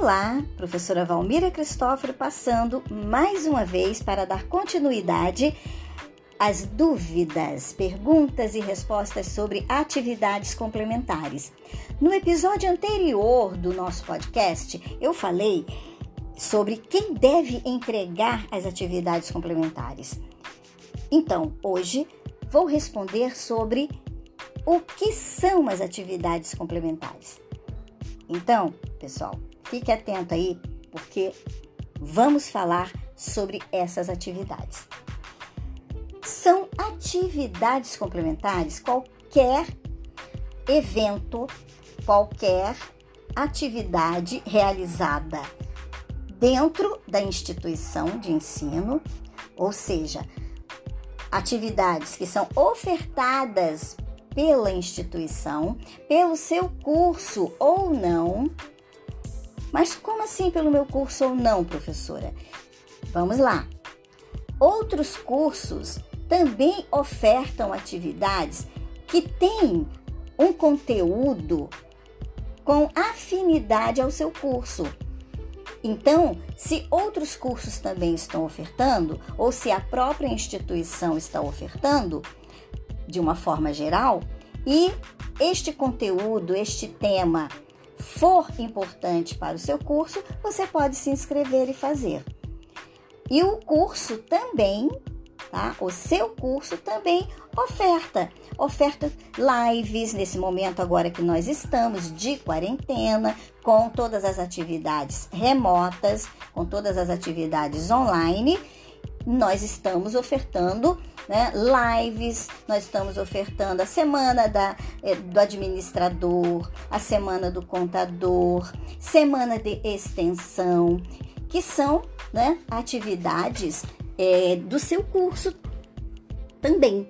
Olá, professora Valmira Cristóforo passando mais uma vez para dar continuidade às dúvidas, perguntas e respostas sobre atividades complementares. No episódio anterior do nosso podcast, eu falei sobre quem deve entregar as atividades complementares. Então, hoje vou responder sobre o que são as atividades complementares. Então, pessoal, Fique atento aí, porque vamos falar sobre essas atividades. São atividades complementares qualquer evento, qualquer atividade realizada dentro da instituição de ensino, ou seja, atividades que são ofertadas pela instituição, pelo seu curso ou não, mas como assim pelo meu curso ou não, professora? Vamos lá. Outros cursos também ofertam atividades que têm um conteúdo com afinidade ao seu curso. Então, se outros cursos também estão ofertando, ou se a própria instituição está ofertando, de uma forma geral, e este conteúdo, este tema for importante para o seu curso, você pode se inscrever e fazer. E o curso também, tá? O seu curso também oferta, oferta lives nesse momento agora que nós estamos de quarentena, com todas as atividades remotas, com todas as atividades online, nós estamos ofertando né, lives, nós estamos ofertando a semana da, eh, do administrador, a semana do contador, semana de extensão, que são né, atividades é, do seu curso também.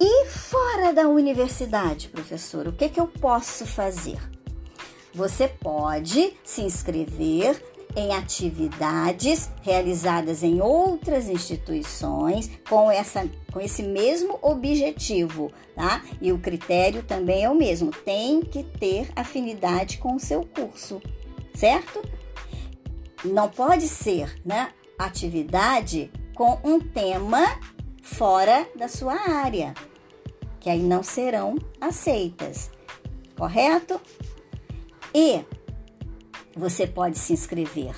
E fora da universidade, professor, o que, que eu posso fazer? Você pode se inscrever em atividades realizadas em outras instituições com, essa, com esse mesmo objetivo, tá? E o critério também é o mesmo, tem que ter afinidade com o seu curso, certo? Não pode ser, né, atividade com um tema fora da sua área, que aí não serão aceitas, correto? E você pode se inscrever.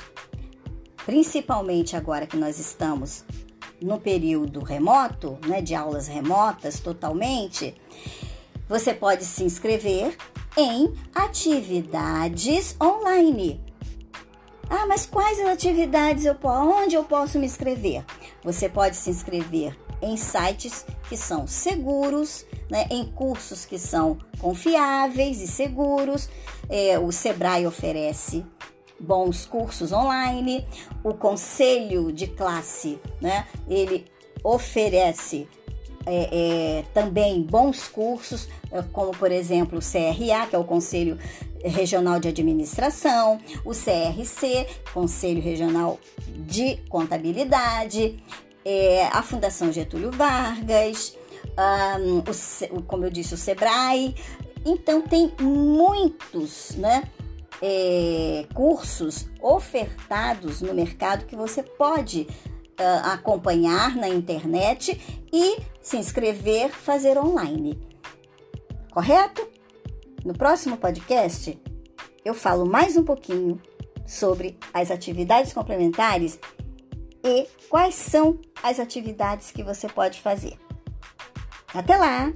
Principalmente agora que nós estamos no período remoto, né, de aulas remotas totalmente, você pode se inscrever em atividades online. Ah, mas quais atividades eu posso, onde eu posso me inscrever? Você pode se inscrever em sites que são seguros, né, em cursos que são confiáveis e seguros. É, o Sebrae oferece bons cursos online. O conselho de classe, né, ele oferece é, é, também bons cursos, é, como por exemplo o CRA, que é o Conselho Regional de Administração, o CRC, Conselho Regional de Contabilidade, é, a Fundação Getúlio Vargas, um, o, como eu disse, o Sebrae. Então, tem muitos né, é, cursos ofertados no mercado que você pode uh, acompanhar na internet e se inscrever, fazer online. Correto? No próximo podcast, eu falo mais um pouquinho sobre as atividades complementares e quais são as atividades que você pode fazer. Até lá!